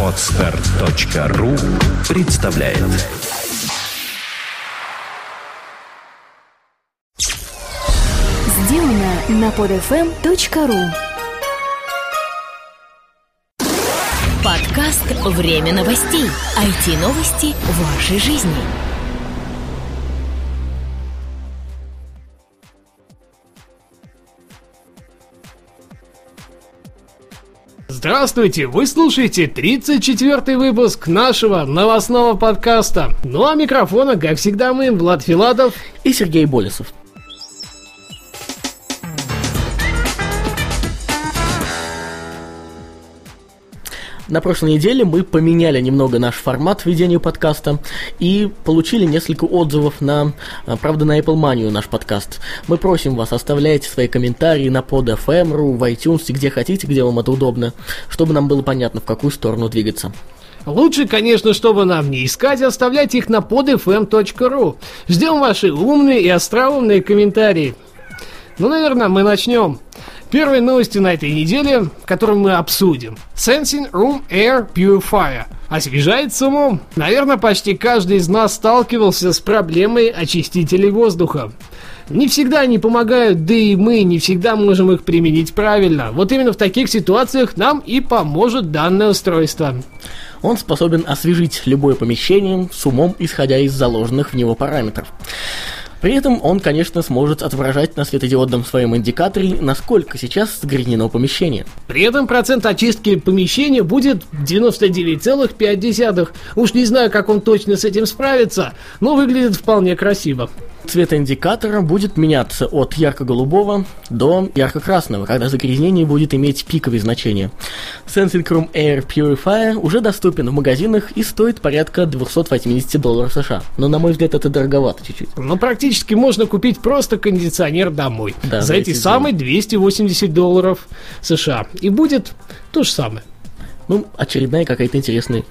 Отстар.ру представляет Сделано на podfm.ru Подкаст «Время новостей». IT-новости вашей жизни. Здравствуйте! Вы слушаете 34-й выпуск нашего новостного подкаста. Ну а микрофона, как всегда, мы, Влад Филатов. и Сергей Болесов. На прошлой неделе мы поменяли немного наш формат ведения подкаста и получили несколько отзывов на, а, правда, на Apple Money наш подкаст. Мы просим вас, оставляйте свои комментарии на pod.fm.ru, в iTunes, где хотите, где вам это удобно, чтобы нам было понятно, в какую сторону двигаться. Лучше, конечно, чтобы нам не искать, оставлять их на podfm.ru. Ждем ваши умные и остроумные комментарии. Ну, наверное, мы начнем. Первые новости на этой неделе, которые мы обсудим. Sensing Room Air Purifier. Освежает с умом. Наверное, почти каждый из нас сталкивался с проблемой очистителей воздуха. Не всегда они помогают, да и мы не всегда можем их применить правильно. Вот именно в таких ситуациях нам и поможет данное устройство. Он способен освежить любое помещение с умом, исходя из заложенных в него параметров. При этом он, конечно, сможет отображать на светодиодном своем индикаторе, насколько сейчас загрязнено помещение. При этом процент очистки помещения будет 99,5. Уж не знаю, как он точно с этим справится, но выглядит вполне красиво. Цвет индикатора будет меняться от ярко-голубого до ярко-красного, когда загрязнение будет иметь пиковые значения. Sensing Room Air Purifier уже доступен в магазинах и стоит порядка 280 долларов США. Но, на мой взгляд, это дороговато чуть-чуть. Но практически можно купить просто кондиционер домой. Да, за эти самые 280 долларов США. И будет то же самое. Ну, очередная какая-то интересная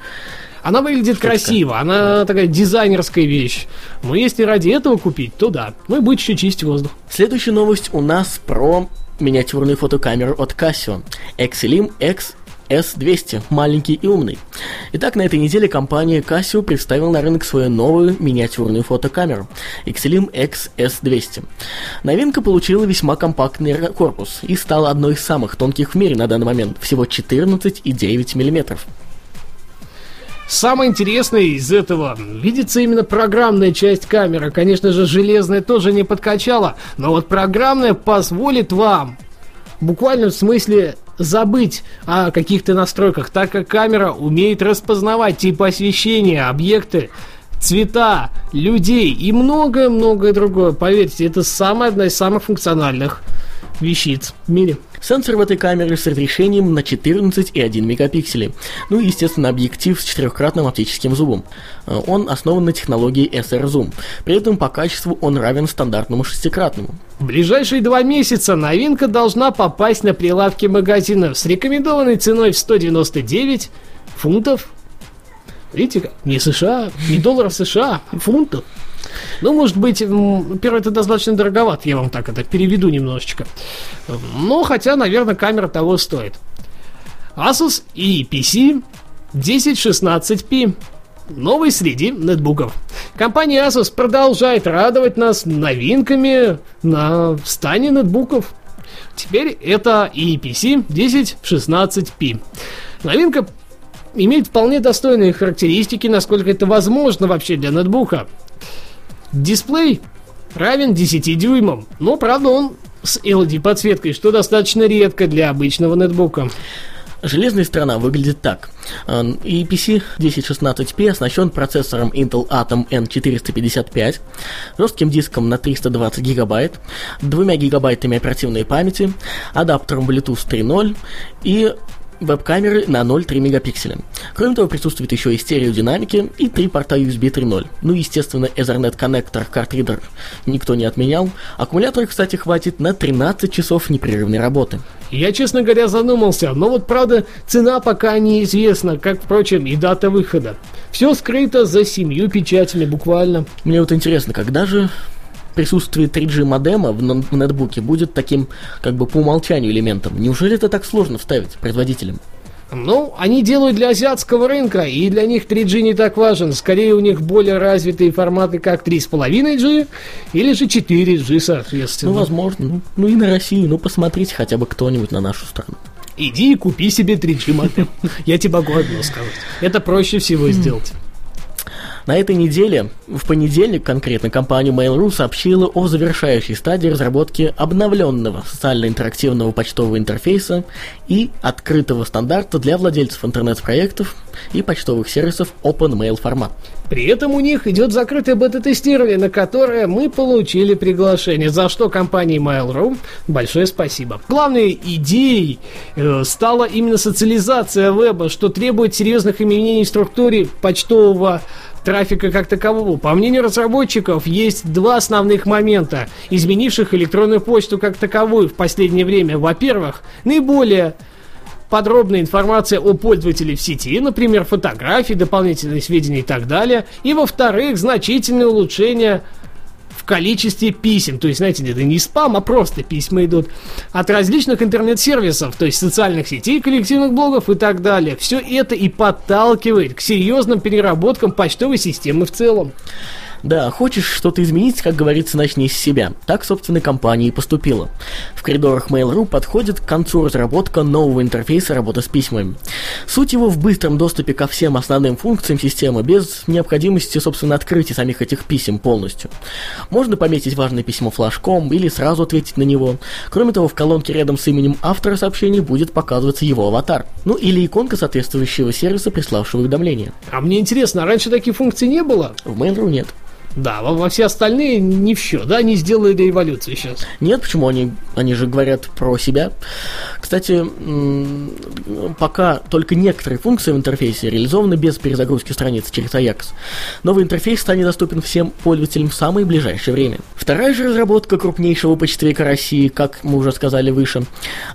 Она выглядит красиво, она такая дизайнерская вещь. Но если ради этого купить, то да, ну и будет еще чистить воздух. Следующая новость у нас про миниатюрную фотокамеру от Casio. Exelim X S200, маленький и умный. Итак, на этой неделе компания Casio представила на рынок свою новую миниатюрную фотокамеру Exelim X S200. Новинка получила весьма компактный корпус и стала одной из самых тонких в мире на данный момент, всего 14,9 мм. Самое интересное из этого видится именно программная часть камеры. Конечно же, железная тоже не подкачала, но вот программная позволит вам буквально в смысле забыть о каких-то настройках, так как камера умеет распознавать типы освещения, объекты, цвета, людей и многое-многое другое. Поверьте, это самая одна из самых функциональных вещиц в мире. Сенсор в этой камере с разрешением на 14,1 мегапикселей. Ну и, естественно, объектив с четырехкратным оптическим зумом. Э, Он основан на технологии SR Zoom. При этом по качеству он равен стандартному шестикратному. В ближайшие два месяца новинка должна попасть на прилавки магазинов с рекомендованной ценой в 199 фунтов. Видите, не США, не долларов США, а фунтов. Ну, может быть, м, первое, это достаточно дороговато, я вам так это переведу немножечко. Но, хотя, наверное, камера того стоит. Asus EPC 1016p. Новый среди нетбуков. Компания Asus продолжает радовать нас новинками на стане нетбуков. Теперь это EPC 1016p. Новинка имеет вполне достойные характеристики, насколько это возможно вообще для нетбука. Дисплей равен 10 дюймам, но правда он с LED подсветкой, что достаточно редко для обычного нетбука. Железная сторона выглядит так. EPC 1016p оснащен процессором Intel Atom N455, жестким диском на 320 гигабайт, 2 гигабайтами оперативной памяти, адаптером Bluetooth 3.0 и веб-камеры на 0,3 мегапикселя. Кроме того, присутствует еще и стереодинамики и три порта USB 3.0. Ну, естественно, Ethernet коннектор, картридер никто не отменял. Аккумулятора, кстати, хватит на 13 часов непрерывной работы. Я, честно говоря, задумался, но вот правда цена пока неизвестна, как, впрочем, и дата выхода. Все скрыто за семью печатями буквально. Мне вот интересно, когда же присутствие 3G модема в, в нетбуке будет таким, как бы по умолчанию элементом. Неужели это так сложно вставить производителям? Ну, они делают для азиатского рынка, и для них 3G не так важен. Скорее, у них более развитые форматы, как 3,5G или же 4G, соответственно. Ну, возможно. Ну, ну и на Россию, ну посмотрите хотя бы кто-нибудь на нашу страну. Иди и купи себе 3G модем. Я тебе могу одно сказать. Это проще всего сделать. На этой неделе, в понедельник конкретно, компания Mail.ru сообщила о завершающей стадии разработки обновленного социально-интерактивного почтового интерфейса и открытого стандарта для владельцев интернет-проектов и почтовых сервисов OpenMail формат. При этом у них идет закрытое бета-тестирование, на которое мы получили приглашение, за что компании Mail.ru большое спасибо. Главной идеей э, стала именно социализация веба, что требует серьезных изменений в структуре почтового трафика как такового. По мнению разработчиков, есть два основных момента, изменивших электронную почту как таковую в последнее время. Во-первых, наиболее подробная информация о пользователе в сети, например, фотографии, дополнительные сведения и так далее. И во-вторых, значительное улучшение количестве писем. То есть, знаете, это не спам, а просто письма идут от различных интернет-сервисов, то есть социальных сетей, коллективных блогов и так далее. Все это и подталкивает к серьезным переработкам почтовой системы в целом. Да, хочешь что-то изменить, как говорится, начни с себя. Так, собственно, компания и поступила. В коридорах Mail.ru подходит к концу разработка нового интерфейса работы с письмами. Суть его в быстром доступе ко всем основным функциям системы без необходимости, собственно, открытия самих этих писем полностью. Можно пометить важное письмо флажком или сразу ответить на него. Кроме того, в колонке рядом с именем автора сообщений будет показываться его аватар. Ну или иконка соответствующего сервиса, приславшего уведомление. А мне интересно, а раньше таких функций не было? В Mail.ru нет. Да, во, во все остальные не все, да, они сделали революцию сейчас. Нет, почему они, они же говорят про себя. Кстати, пока только некоторые функции в интерфейсе реализованы без перезагрузки страницы через Ajax. Новый интерфейс станет доступен всем пользователям в самое ближайшее время. Вторая же разработка крупнейшего почтовика России, как мы уже сказали выше,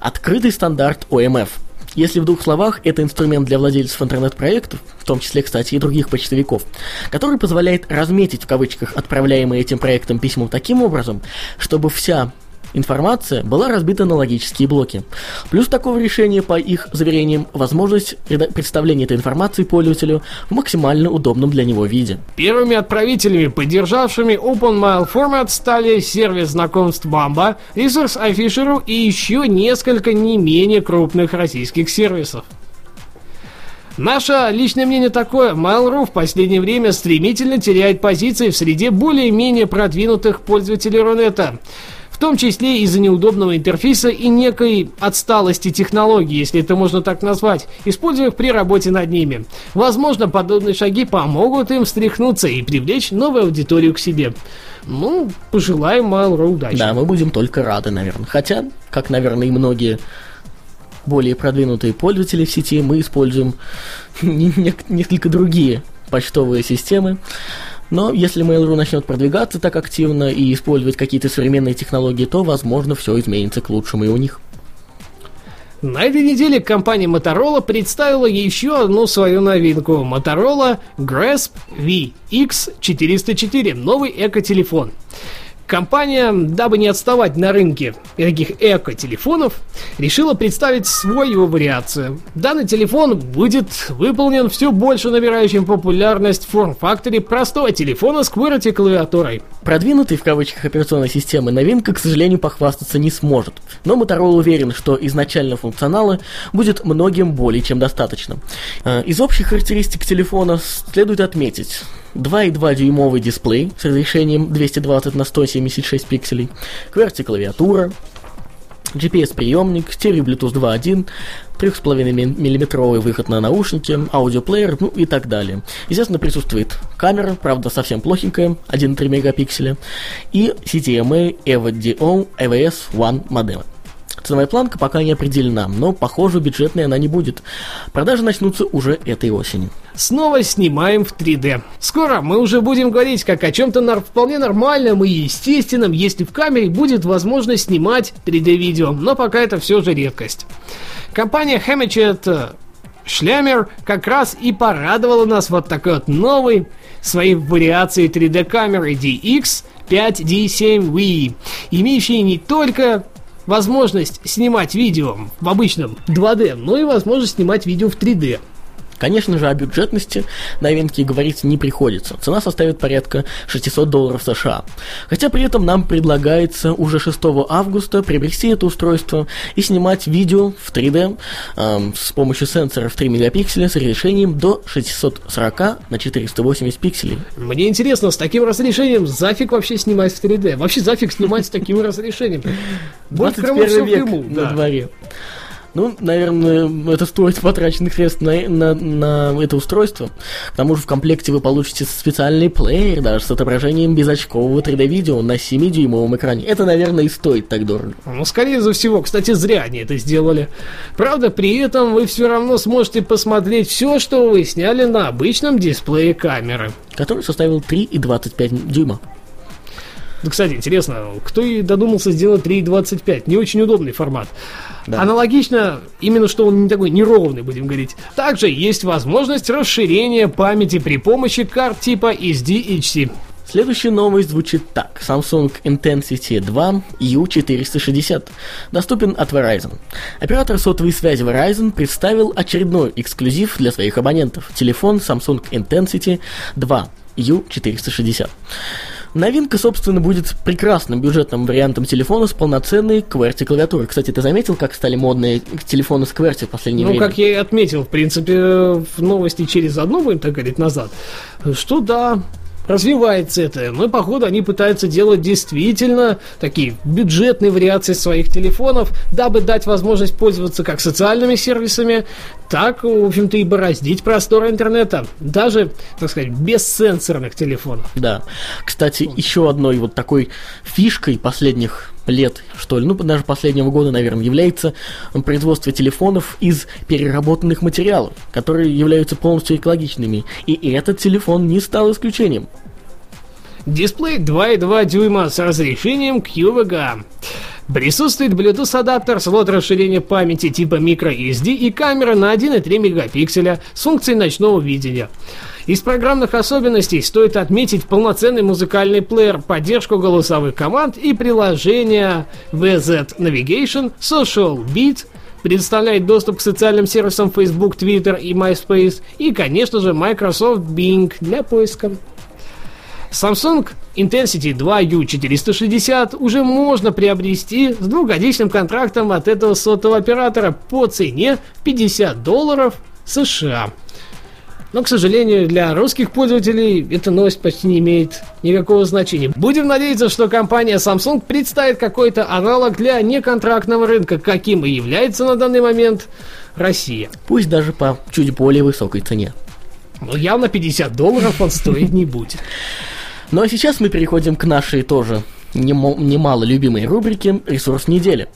открытый стандарт OMF – если в двух словах, это инструмент для владельцев интернет-проектов, в том числе, кстати, и других почтовиков, который позволяет разметить в кавычках отправляемые этим проектом письмо таким образом, чтобы вся информация была разбита на логические блоки. Плюс такого решения, по их заверениям, возможность представления этой информации пользователю в максимально удобном для него виде. Первыми отправителями, поддержавшими OpenMail формат, стали сервис знакомств Bamba, ресурс iFisher и еще несколько не менее крупных российских сервисов. Наше личное мнение такое, Mail.ru в последнее время стремительно теряет позиции в среде более-менее продвинутых пользователей Рунета в том числе из-за неудобного интерфейса и некой отсталости технологий, если это можно так назвать, используемых при работе над ними. Возможно, подобные шаги помогут им встряхнуться и привлечь новую аудиторию к себе. Ну, пожелаем Mail.ru удачи. Да, мы будем только рады, наверное. Хотя, как, наверное, и многие более продвинутые пользователи в сети, мы используем несколько другие почтовые системы. Но если Mail.ru начнет продвигаться так активно и использовать какие-то современные технологии, то, возможно, все изменится к лучшему и у них. На этой неделе компания Motorola представила еще одну свою новинку. Motorola Grasp VX404, новый эко-телефон. Компания, дабы не отставать на рынке таких эко-телефонов, решила представить свою вариацию. Данный телефон будет выполнен все больше набирающим популярность форм-факторе простого телефона с QWERTY клавиатурой. Продвинутый в кавычках операционной системы новинка, к сожалению, похвастаться не сможет. Но Motorola уверен, что изначально функционала будет многим более чем достаточно. Э, из общих характеристик телефона следует отметить 2,2 дюймовый дисплей с разрешением 220 на 176 пикселей, QWERTY клавиатура, GPS-приемник, стерео Bluetooth 2.1, 3,5 миллиметровый выход на наушники, аудиоплеер, ну и так далее. Естественно, присутствует камера, правда, совсем плохенькая, 1,3 мегапикселя, и CDMA EVO AVS One модемы. Ценовая планка пока не определена, но, похоже, бюджетной она не будет. Продажи начнутся уже этой осенью. Снова снимаем в 3D. Скоро мы уже будем говорить как о чем-то нар- вполне нормальном и естественном, если в камере будет возможность снимать 3D-видео, но пока это все же редкость. Компания Hammerchet Шлямер как раз и порадовала нас вот такой вот новой своей вариацией 3D камеры DX 5D7 Wii, имеющие не только возможность снимать видео в обычном 2D, но и возможность снимать видео в 3D. Конечно же, о бюджетности новинки говорить не приходится. Цена составит порядка 600 долларов США. Хотя при этом нам предлагается уже 6 августа приобрести это устройство и снимать видео в 3D эм, с помощью сенсора в 3 мегапикселя с разрешением до 640 на 480 пикселей. Мне интересно, с таким разрешением зафиг вообще снимать в 3D? Вообще зафиг снимать с таким разрешением? Вот кому 21 всё век на дворе. Ну, наверное, это стоит потраченных средств на, на, на это устройство. К тому же в комплекте вы получите специальный плеер даже с отображением безочкового 3D-видео на 7-дюймовом экране. Это, наверное, и стоит так дорого. Ну, скорее всего, кстати, зря они это сделали. Правда, при этом вы все равно сможете посмотреть все, что вы сняли на обычном дисплее камеры. Который составил 3,25 дюйма. Ну, кстати, интересно, кто и додумался сделать 3.25? Не очень удобный формат. Да. Аналогично, именно что он не такой неровный, будем говорить. Также есть возможность расширения памяти при помощи карт типа SDHC. Следующая новость звучит так. Samsung Intensity 2 U460 доступен от Verizon. Оператор сотовой связи Verizon представил очередной эксклюзив для своих абонентов. Телефон Samsung Intensity 2 U460. Новинка, собственно, будет прекрасным бюджетным вариантом телефона с полноценной QWERTY клавиатурой. Кстати, ты заметил, как стали модные телефоны с QWERTY в последнее Ну, время? как я и отметил, в принципе, в новости через одну, будем так говорить, назад, что да, развивается это. Но, походу, они пытаются делать действительно такие бюджетные вариации своих телефонов, дабы дать возможность пользоваться как социальными сервисами, так, в общем-то, и бороздить простор интернета. Даже, так сказать, без сенсорных телефонов. Да. Кстати, еще одной вот такой фишкой последних лет, что ли, ну, даже последнего года, наверное, является производство телефонов из переработанных материалов, которые являются полностью экологичными. И этот телефон не стал исключением. Дисплей 2,2 дюйма с разрешением QVGA. Присутствует Bluetooth адаптер, слот расширения памяти типа microSD и камера на 1,3 мегапикселя с функцией ночного видения. Из программных особенностей стоит отметить полноценный музыкальный плеер, поддержку голосовых команд и приложение VZ Navigation, Social Beat, предоставляет доступ к социальным сервисам Facebook, Twitter и MySpace и, конечно же, Microsoft Bing для поиска. Samsung Intensity 2 U460 уже можно приобрести с двухгодичным контрактом от этого сотового оператора по цене 50 долларов США. Но, к сожалению, для русских пользователей эта новость почти не имеет никакого значения. Будем надеяться, что компания Samsung представит какой-то аналог для неконтрактного рынка, каким и является на данный момент Россия. Пусть даже по чуть более высокой цене. Но явно 50 долларов он стоить не будет. Ну а сейчас мы переходим к нашей тоже немало любимой рубрике «Ресурс недели».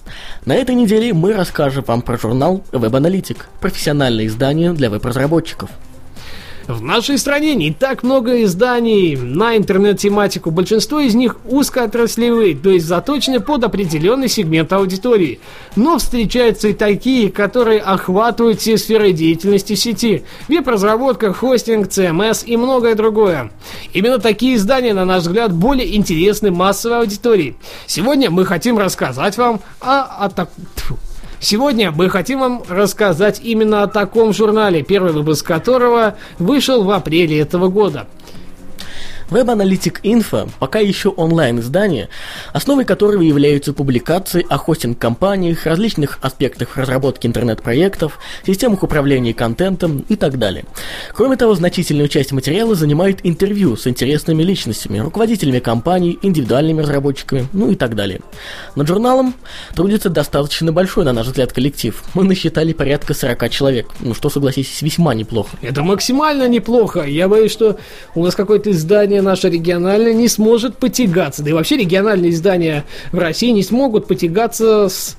На этой неделе мы расскажем вам про журнал Analytic, профессиональное издание для веб-разработчиков. В нашей стране не так много изданий на интернет-тематику. Большинство из них узкоотраслевые, то есть заточены под определенный сегмент аудитории. Но встречаются и такие, которые охватывают все сферы деятельности сети. Веб-разработка, хостинг, CMS и многое другое. Именно такие издания, на наш взгляд, более интересны массовой аудитории. Сегодня мы хотим рассказать вам о, о. Сегодня мы хотим вам рассказать именно о таком журнале, первый выпуск которого вышел в апреле этого года. Web Analytic Info пока еще онлайн-издание, основой которого являются публикации о хостинг-компаниях, различных аспектах разработки интернет-проектов, системах управления контентом и так далее. Кроме того, значительную часть материала занимает интервью с интересными личностями, руководителями компаний, индивидуальными разработчиками, ну и так далее. Над журналом трудится достаточно большой, на наш взгляд, коллектив. Мы насчитали порядка 40 человек, ну что, согласитесь, весьма неплохо. Это максимально неплохо. Я боюсь, что у нас какое-то издание наше региональное не сможет потягаться. Да и вообще региональные издания в России не смогут потягаться с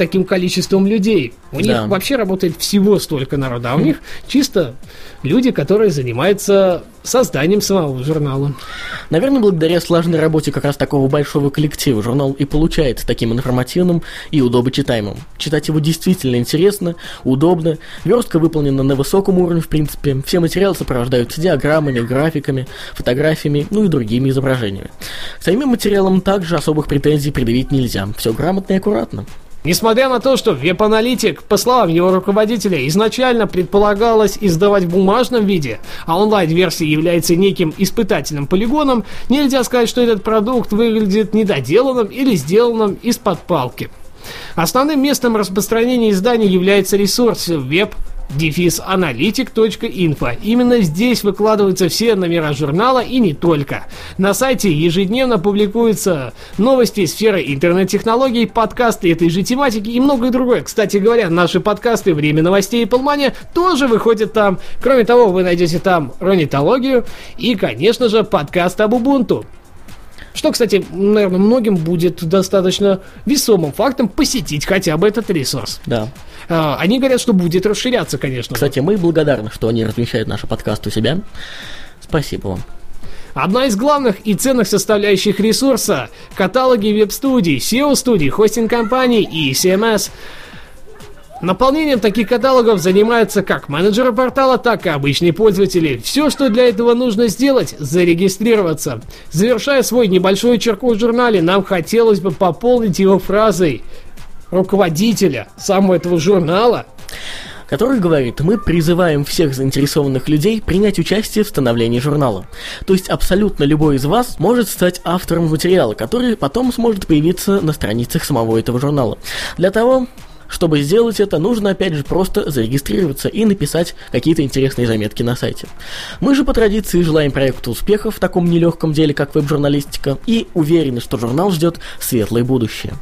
таким количеством людей. У Да. них вообще работает всего столько народа, а у них чисто люди, которые занимаются созданием самого журнала. Наверное, благодаря слаженной работе как раз такого большого коллектива журнал и получается таким информативным и удобочитаемым. Читать его действительно интересно, удобно, верстка выполнена на высоком уровне в принципе, все материалы сопровождаются диаграммами, графиками, фотографиями, ну и другими изображениями. К самим материалам также особых претензий предъявить нельзя, все грамотно и аккуратно. Несмотря на то, что веб-аналитик, по словам его руководителя, изначально предполагалось издавать в бумажном виде, а онлайн-версия является неким испытательным полигоном, нельзя сказать, что этот продукт выглядит недоделанным или сделанным из-под палки. Основным местом распространения издания является ресурс веб дефис-аналитик.инфо. Именно здесь выкладываются все номера журнала и не только. На сайте ежедневно публикуются новости сферы интернет-технологий, подкасты этой же тематики и многое другое. Кстати говоря, наши подкасты «Время новостей» и «Полмания» тоже выходят там. Кроме того, вы найдете там ронитологию и, конечно же, подкаст об Ubuntu. Что, кстати, наверное, многим будет достаточно весомым фактом посетить хотя бы этот ресурс. Да. А, Они говорят, что будет расширяться, конечно. Кстати, мы благодарны, что они размещают наши подкасты у себя. Спасибо вам. Одна из главных и ценных составляющих ресурса – каталоги веб-студий, SEO-студий, хостинг-компаний и CMS. Наполнением таких каталогов занимаются как менеджеры портала, так и обычные пользователи. Все, что для этого нужно сделать – зарегистрироваться. Завершая свой небольшой черку в журнале, нам хотелось бы пополнить его фразой руководителя самого этого журнала который говорит, мы призываем всех заинтересованных людей принять участие в становлении журнала. То есть абсолютно любой из вас может стать автором материала, который потом сможет появиться на страницах самого этого журнала. Для того, чтобы сделать это, нужно опять же просто зарегистрироваться и написать какие-то интересные заметки на сайте. Мы же по традиции желаем проекту успехов в таком нелегком деле, как веб-журналистика, и уверены, что журнал ждет светлое будущее.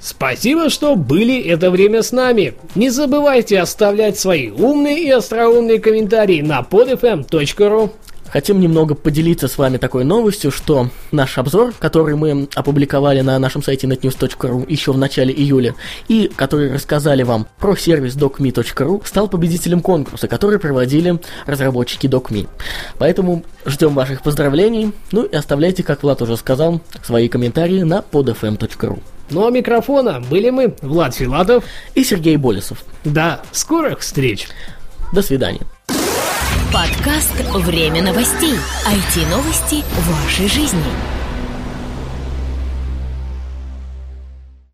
Спасибо, что были это время с нами. Не забывайте оставлять свои умные и остроумные комментарии на podfm.ru. Хотим немного поделиться с вами такой новостью, что наш обзор, который мы опубликовали на нашем сайте netnews.ru еще в начале июля, и который рассказали вам про сервис docme.ru, стал победителем конкурса, который проводили разработчики docme. Поэтому ждем ваших поздравлений, ну и оставляйте, как Влад уже сказал, свои комментарии на podfm.ru. Ну а микрофона были мы, Влад Филатов. И Сергей Болесов. До скорых встреч! До свидания. Подкаст «Время новостей». IT-новости вашей жизни.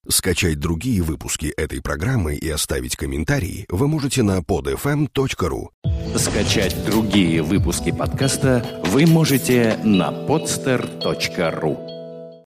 Скачать другие выпуски этой программы и оставить комментарии вы можете на podfm.ru. Скачать другие выпуски подкаста вы можете на podster.ru.